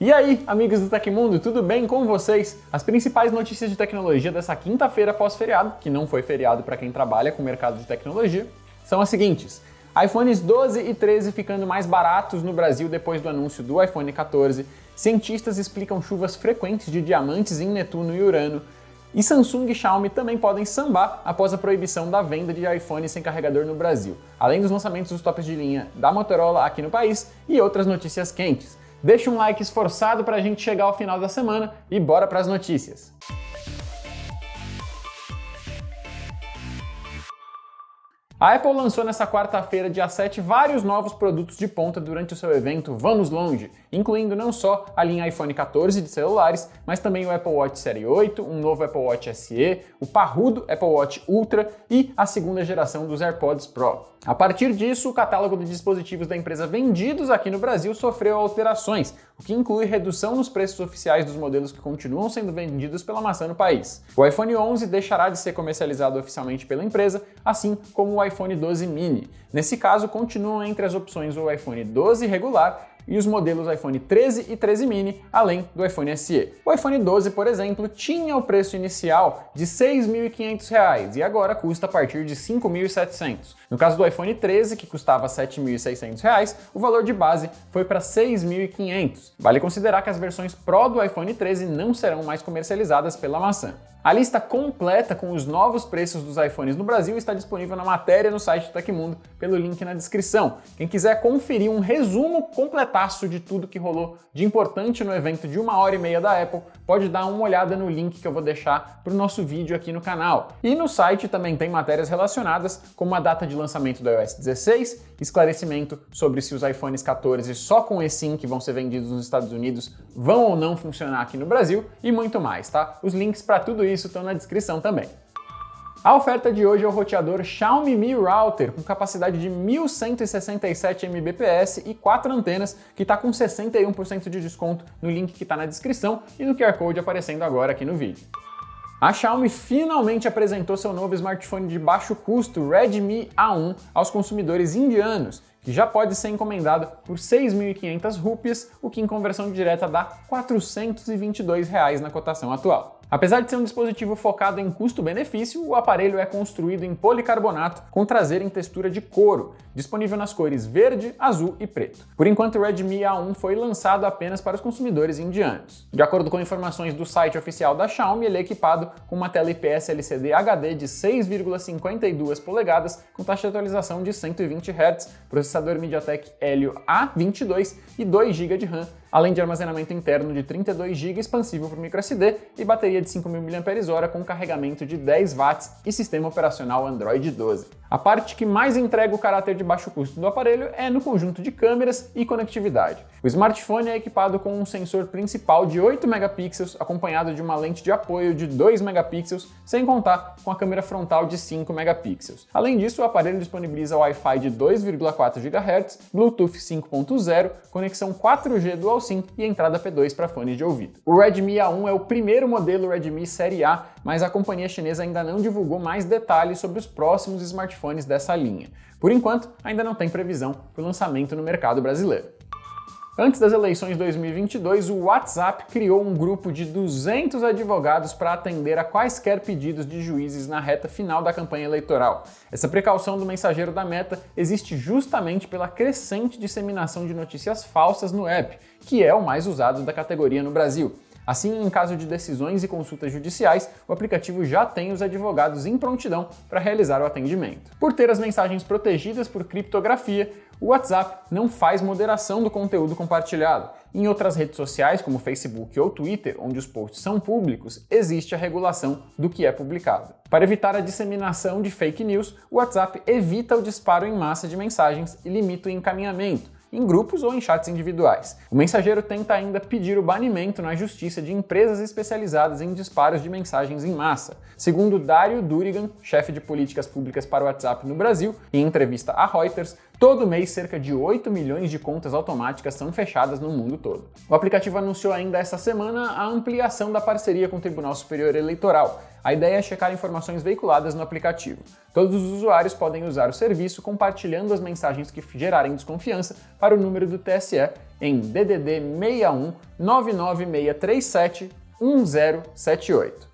E aí, amigos do Tecmundo, tudo bem com vocês? As principais notícias de tecnologia dessa quinta-feira pós-feriado, que não foi feriado para quem trabalha com o mercado de tecnologia, são as seguintes: iPhones 12 e 13 ficando mais baratos no Brasil depois do anúncio do iPhone 14. Cientistas explicam chuvas frequentes de diamantes em Netuno e Urano. E Samsung e Xiaomi também podem sambar após a proibição da venda de iPhone sem carregador no Brasil, além dos lançamentos dos tops de linha da Motorola aqui no país e outras notícias quentes. Deixa um like esforçado para a gente chegar ao final da semana e bora para as notícias. A Apple lançou nessa quarta-feira, dia 7, vários novos produtos de ponta durante o seu evento Vamos Longe, incluindo não só a linha iPhone 14 de celulares, mas também o Apple Watch Série 8, um novo Apple Watch SE, o parrudo Apple Watch Ultra e a segunda geração dos AirPods Pro. A partir disso, o catálogo de dispositivos da empresa vendidos aqui no Brasil sofreu alterações, o que inclui redução nos preços oficiais dos modelos que continuam sendo vendidos pela maçã no país. O iPhone 11 deixará de ser comercializado oficialmente pela empresa, assim como o iPhone 12 mini. Nesse caso, continuam entre as opções o iPhone 12 regular e os modelos iPhone 13 e 13 mini, além do iPhone SE. O iPhone 12, por exemplo, tinha o preço inicial de R$ 6.500 e agora custa a partir de R$ 5.700. No caso do iPhone 13, que custava R$ 7.600, o valor de base foi para R$ 6.500. Vale considerar que as versões Pro do iPhone 13 não serão mais comercializadas pela maçã. A lista completa com os novos preços dos iPhones no Brasil está disponível na matéria no site do Tecmundo, pelo link na descrição. Quem quiser conferir um resumo completaço de tudo que rolou de importante no evento de uma hora e meia da Apple, pode dar uma olhada no link que eu vou deixar para o nosso vídeo aqui no canal. E no site também tem matérias relacionadas, como a data de lançamento do iOS 16, esclarecimento sobre se os iPhones 14 só com eSIM que vão ser vendidos nos Estados Unidos vão ou não funcionar aqui no Brasil e muito mais, tá? Os links para tudo isso estão na descrição também. A oferta de hoje é o roteador Xiaomi Mi Router com capacidade de 1167 Mbps e 4 antenas, que está com 61% de desconto no link que está na descrição e no QR Code aparecendo agora aqui no vídeo. A Xiaomi finalmente apresentou seu novo smartphone de baixo custo Redmi A1 aos consumidores indianos, já pode ser encomendado por 6.500 rúpias, o que em conversão direta dá 422 reais na cotação atual. Apesar de ser um dispositivo focado em custo-benefício, o aparelho é construído em policarbonato com traseira em textura de couro, disponível nas cores verde, azul e preto. Por enquanto, o Redmi A1 foi lançado apenas para os consumidores indianos. De acordo com informações do site oficial da Xiaomi, ele é equipado com uma tela IPS LCD HD de 6,52 polegadas com taxa de atualização de 120 Hz, processador MediaTek Helio A22 e 2 GB de RAM além de armazenamento interno de 32 GB expansível por microSD e bateria de 5.000 mAh com carregamento de 10 watts e sistema operacional Android 12. A parte que mais entrega o caráter de baixo custo do aparelho é no conjunto de câmeras e conectividade. O smartphone é equipado com um sensor principal de 8 megapixels, acompanhado de uma lente de apoio de 2 megapixels, sem contar com a câmera frontal de 5 megapixels. Além disso, o aparelho disponibiliza Wi-Fi de 2,4 GHz, Bluetooth 5.0, conexão 4G Dual SIM e entrada P2 para fones de ouvido. O Redmi A1 é o primeiro modelo Redmi Série A, mas a companhia chinesa ainda não divulgou mais detalhes sobre os próximos smartphones dessa linha. Por enquanto, ainda não tem previsão para o lançamento no mercado brasileiro. Antes das eleições de 2022, o WhatsApp criou um grupo de 200 advogados para atender a quaisquer pedidos de juízes na reta final da campanha eleitoral. Essa precaução do mensageiro da Meta existe justamente pela crescente disseminação de notícias falsas no app, que é o mais usado da categoria no Brasil. Assim, em caso de decisões e consultas judiciais, o aplicativo já tem os advogados em prontidão para realizar o atendimento. Por ter as mensagens protegidas por criptografia, o WhatsApp não faz moderação do conteúdo compartilhado. Em outras redes sociais, como Facebook ou Twitter, onde os posts são públicos, existe a regulação do que é publicado. Para evitar a disseminação de fake news, o WhatsApp evita o disparo em massa de mensagens e limita o encaminhamento, em grupos ou em chats individuais. O mensageiro tenta ainda pedir o banimento na justiça de empresas especializadas em disparos de mensagens em massa. Segundo Dário Durigan, chefe de políticas públicas para o WhatsApp no Brasil, em entrevista à Reuters, Todo mês, cerca de 8 milhões de contas automáticas são fechadas no mundo todo. O aplicativo anunciou ainda essa semana a ampliação da parceria com o Tribunal Superior Eleitoral. A ideia é checar informações veiculadas no aplicativo. Todos os usuários podem usar o serviço compartilhando as mensagens que gerarem desconfiança para o número do TSE em DDD 61 99637 1078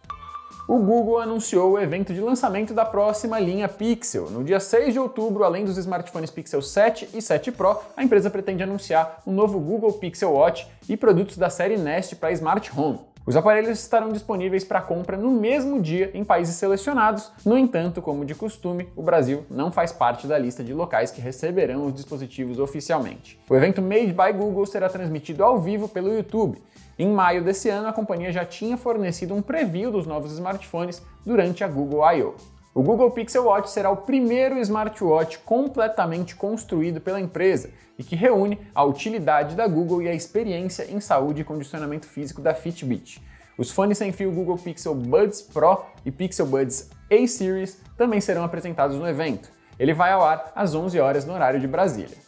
o Google anunciou o evento de lançamento da próxima linha Pixel. No dia 6 de outubro, além dos smartphones Pixel 7 e 7 Pro, a empresa pretende anunciar um novo Google Pixel Watch e produtos da série Nest para Smart Home. Os aparelhos estarão disponíveis para compra no mesmo dia em países selecionados. No entanto, como de costume, o Brasil não faz parte da lista de locais que receberão os dispositivos oficialmente. O evento Made by Google será transmitido ao vivo pelo YouTube. Em maio desse ano, a companhia já tinha fornecido um preview dos novos smartphones durante a Google I.O. O Google Pixel Watch será o primeiro smartwatch completamente construído pela empresa e que reúne a utilidade da Google e a experiência em saúde e condicionamento físico da Fitbit. Os fones sem fio Google Pixel Buds Pro e Pixel Buds A-Series também serão apresentados no evento. Ele vai ao ar às 11 horas no horário de Brasília.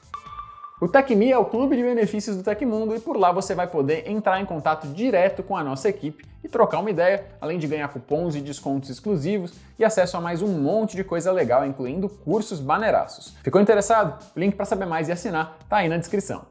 O TecMe é o clube de benefícios do Tecmundo e por lá você vai poder entrar em contato direto com a nossa equipe e trocar uma ideia, além de ganhar cupons e descontos exclusivos e acesso a mais um monte de coisa legal, incluindo cursos baneiraços. Ficou interessado? O link para saber mais e assinar tá aí na descrição.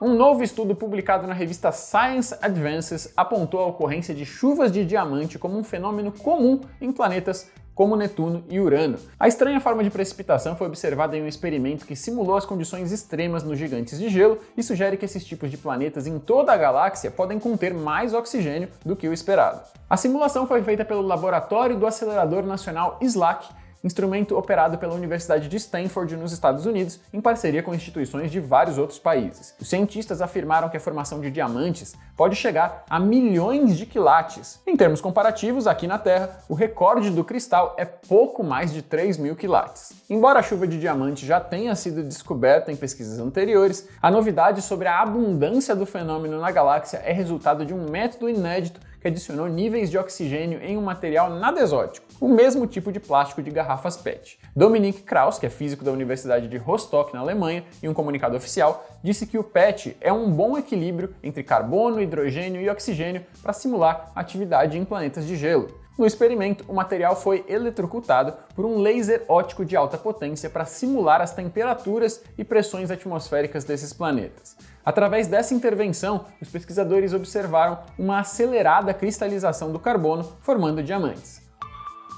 Um novo estudo publicado na revista Science Advances apontou a ocorrência de chuvas de diamante como um fenômeno comum em planetas como Netuno e Urano. A estranha forma de precipitação foi observada em um experimento que simulou as condições extremas nos gigantes de gelo e sugere que esses tipos de planetas em toda a galáxia podem conter mais oxigênio do que o esperado. A simulação foi feita pelo laboratório do acelerador nacional SLAC instrumento operado pela Universidade de Stanford nos Estados Unidos, em parceria com instituições de vários outros países. Os cientistas afirmaram que a formação de diamantes pode chegar a milhões de quilates. Em termos comparativos, aqui na Terra, o recorde do cristal é pouco mais de 3 mil quilates. Embora a chuva de diamante já tenha sido descoberta em pesquisas anteriores, a novidade sobre a abundância do fenômeno na galáxia é resultado de um método inédito que adicionou níveis de oxigênio em um material nada exótico, o mesmo tipo de plástico de garrafas PET. Dominique Kraus, que é físico da Universidade de Rostock, na Alemanha, em um comunicado oficial, disse que o PET é um bom equilíbrio entre carbono, hidrogênio e oxigênio para simular atividade em planetas de gelo. No experimento, o material foi eletrocutado por um laser óptico de alta potência para simular as temperaturas e pressões atmosféricas desses planetas. Através dessa intervenção, os pesquisadores observaram uma acelerada cristalização do carbono, formando diamantes.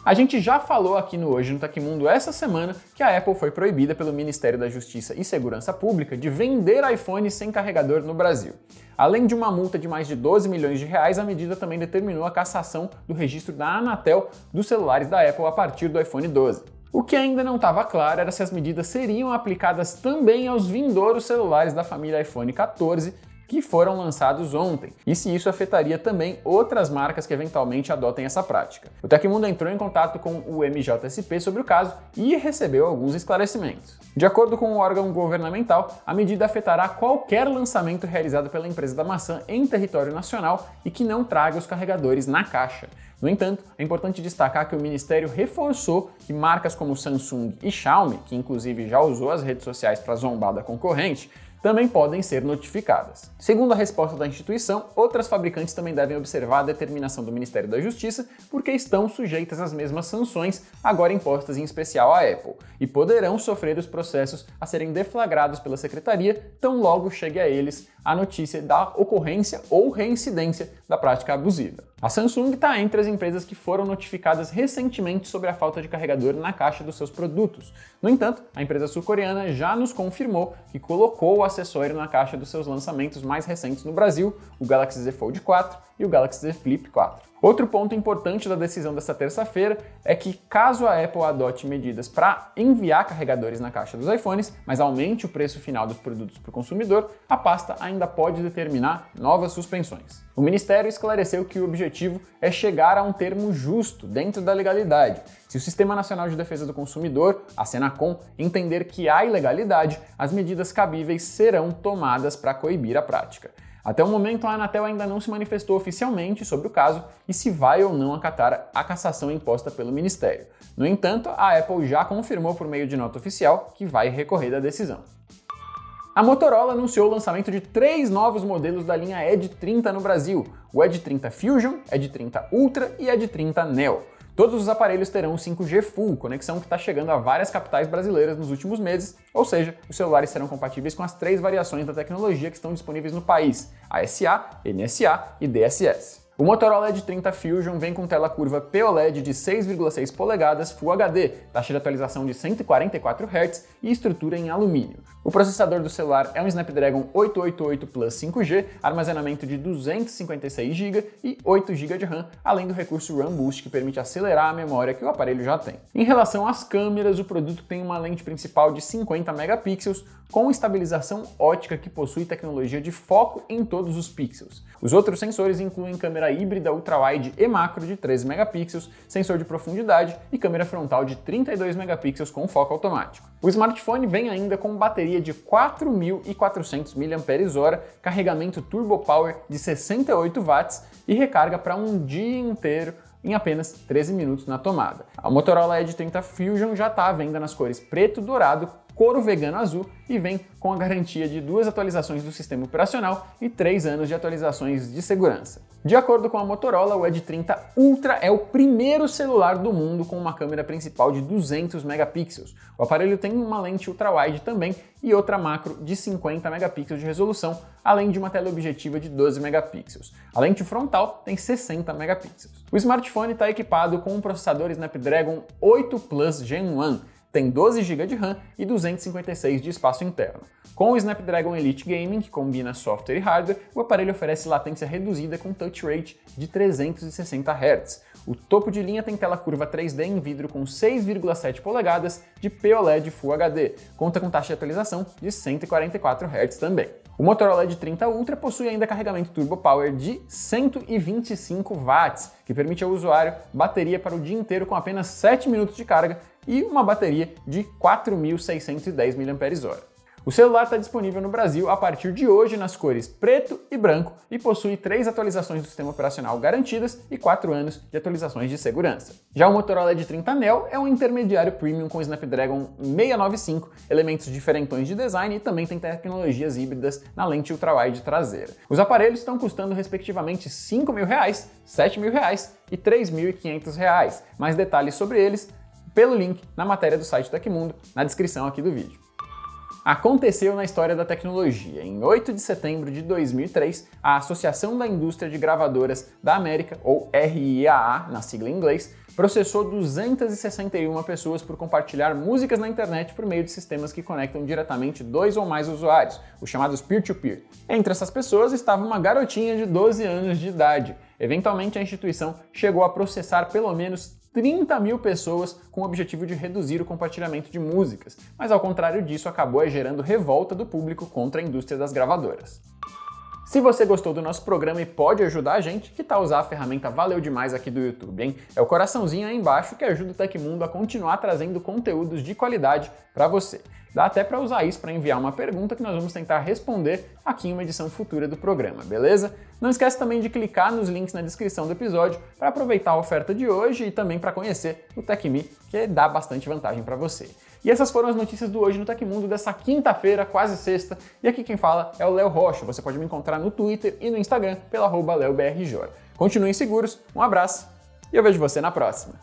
A gente já falou aqui no Hoje no Tecmundo essa semana que a Apple foi proibida pelo Ministério da Justiça e Segurança Pública de vender iPhones sem carregador no Brasil. Além de uma multa de mais de 12 milhões de reais, a medida também determinou a cassação do registro da Anatel dos celulares da Apple a partir do iPhone 12. O que ainda não estava claro era se as medidas seriam aplicadas também aos vindouros celulares da família iPhone 14 que foram lançados ontem, e se isso afetaria também outras marcas que eventualmente adotem essa prática. O Tecmundo entrou em contato com o MJSP sobre o caso e recebeu alguns esclarecimentos. De acordo com o órgão governamental, a medida afetará qualquer lançamento realizado pela empresa da maçã em território nacional e que não traga os carregadores na caixa. No entanto, é importante destacar que o Ministério reforçou que marcas como Samsung e Xiaomi, que inclusive já usou as redes sociais para zombar da concorrente, também podem ser notificadas. Segundo a resposta da instituição, outras fabricantes também devem observar a determinação do Ministério da Justiça porque estão sujeitas às mesmas sanções agora impostas em especial à Apple e poderão sofrer os processos a serem deflagrados pela secretaria tão logo chegue a eles a notícia da ocorrência ou reincidência da prática abusiva. A Samsung está entre as empresas que foram notificadas recentemente sobre a falta de carregador na caixa dos seus produtos. No entanto, a empresa sul-coreana já nos confirmou que colocou o acessório na caixa dos seus lançamentos mais recentes no Brasil, o Galaxy Z Fold 4 e o Galaxy Z Flip 4. Outro ponto importante da decisão desta terça-feira é que, caso a Apple adote medidas para enviar carregadores na caixa dos iPhones, mas aumente o preço final dos produtos para o consumidor, a pasta ainda pode determinar novas suspensões. O Ministério esclareceu que o objetivo é chegar a um termo justo dentro da legalidade. Se o Sistema Nacional de Defesa do Consumidor, a Senacom, entender que há ilegalidade, as medidas cabíveis serão tomadas para coibir a prática. Até o momento, a Anatel ainda não se manifestou oficialmente sobre o caso e se vai ou não acatar a cassação imposta pelo Ministério. No entanto, a Apple já confirmou por meio de nota oficial que vai recorrer da decisão. A Motorola anunciou o lançamento de três novos modelos da linha Edge 30 no Brasil: o Edge 30 Fusion, Edge 30 Ultra e Edge 30 Neo. Todos os aparelhos terão 5G Full, conexão que está chegando a várias capitais brasileiras nos últimos meses, ou seja, os celulares serão compatíveis com as três variações da tecnologia que estão disponíveis no país: ASA, NSA e DSS. O Motorola Edge 30 Fusion vem com tela curva POLED de 6,6 polegadas Full HD, taxa de atualização de 144 Hz e estrutura em alumínio. O processador do celular é um Snapdragon 888 Plus 5G, armazenamento de 256 GB e 8 GB de RAM, além do recurso RAM Boost que permite acelerar a memória que o aparelho já tem. Em relação às câmeras, o produto tem uma lente principal de 50 megapixels com estabilização ótica que possui tecnologia de foco em todos os pixels. Os outros sensores incluem câmera híbrida ultra-wide e macro de 13 megapixels, sensor de profundidade e câmera frontal de 32 megapixels com foco automático. O smartphone vem ainda com bateria de 4.400 mAh, carregamento Turbo Power de 68 watts e recarga para um dia inteiro em apenas 13 minutos na tomada. A Motorola Edge 30 Fusion já está à venda nas cores preto, dourado, couro vegano azul e vem com a garantia de duas atualizações do sistema operacional e três anos de atualizações de segurança. De acordo com a Motorola, o Edge 30 Ultra é o primeiro celular do mundo com uma câmera principal de 200 megapixels. O aparelho tem uma lente ultra-wide também e outra macro de 50 megapixels de resolução, além de uma teleobjetiva de 12 megapixels. A lente frontal tem 60 megapixels. O smartphone está equipado com um processador Snapdragon 8 Plus Gen 1, tem 12 GB de RAM e 256 de espaço interno. Com o Snapdragon Elite Gaming, que combina software e hardware, o aparelho oferece latência reduzida com touch rate de 360 Hz. O topo de linha tem tela curva 3D em vidro com 6,7 polegadas de POLED Full HD, conta com taxa de atualização de 144 Hz também. O Motorola Edge 30 Ultra possui ainda carregamento Turbo Power de 125 watts, que permite ao usuário bateria para o dia inteiro com apenas 7 minutos de carga e uma bateria de 4.610 mAh. O celular está disponível no Brasil a partir de hoje nas cores preto e branco e possui três atualizações do sistema operacional garantidas e quatro anos de atualizações de segurança. Já o Motorola Edge 30 Neo é um intermediário premium com Snapdragon 695, elementos diferentões de design e também tem tecnologias híbridas na lente ultrawide traseira. Os aparelhos estão custando respectivamente R$ 5 mil, R$ 7 mil e R$ 3.500. Mais detalhes sobre eles pelo link na matéria do site Tecmundo, na descrição aqui do vídeo aconteceu na história da tecnologia. Em 8 de setembro de 2003, a Associação da Indústria de Gravadoras da América, ou RIAA, na sigla em inglês, processou 261 pessoas por compartilhar músicas na internet por meio de sistemas que conectam diretamente dois ou mais usuários, os chamados peer-to-peer. -peer. Entre essas pessoas estava uma garotinha de 12 anos de idade. Eventualmente, a instituição chegou a processar pelo menos 30 mil pessoas com o objetivo de reduzir o compartilhamento de músicas, mas ao contrário disso acabou gerando revolta do público contra a indústria das gravadoras. Se você gostou do nosso programa e pode ajudar a gente, que tal usar a ferramenta Valeu Demais aqui do YouTube, hein? É o coraçãozinho aí embaixo que ajuda o Tecmundo a continuar trazendo conteúdos de qualidade para você. Dá até para usar isso para enviar uma pergunta que nós vamos tentar responder aqui em uma edição futura do programa, beleza? Não esquece também de clicar nos links na descrição do episódio para aproveitar a oferta de hoje e também para conhecer o TecMe, que dá bastante vantagem para você. E essas foram as notícias do Hoje no Tecmundo dessa quinta-feira, quase sexta. E aqui quem fala é o Léo Rocha. Você pode me encontrar no Twitter e no Instagram pela arroba LeoBRJ. Continuem seguros, um abraço e eu vejo você na próxima.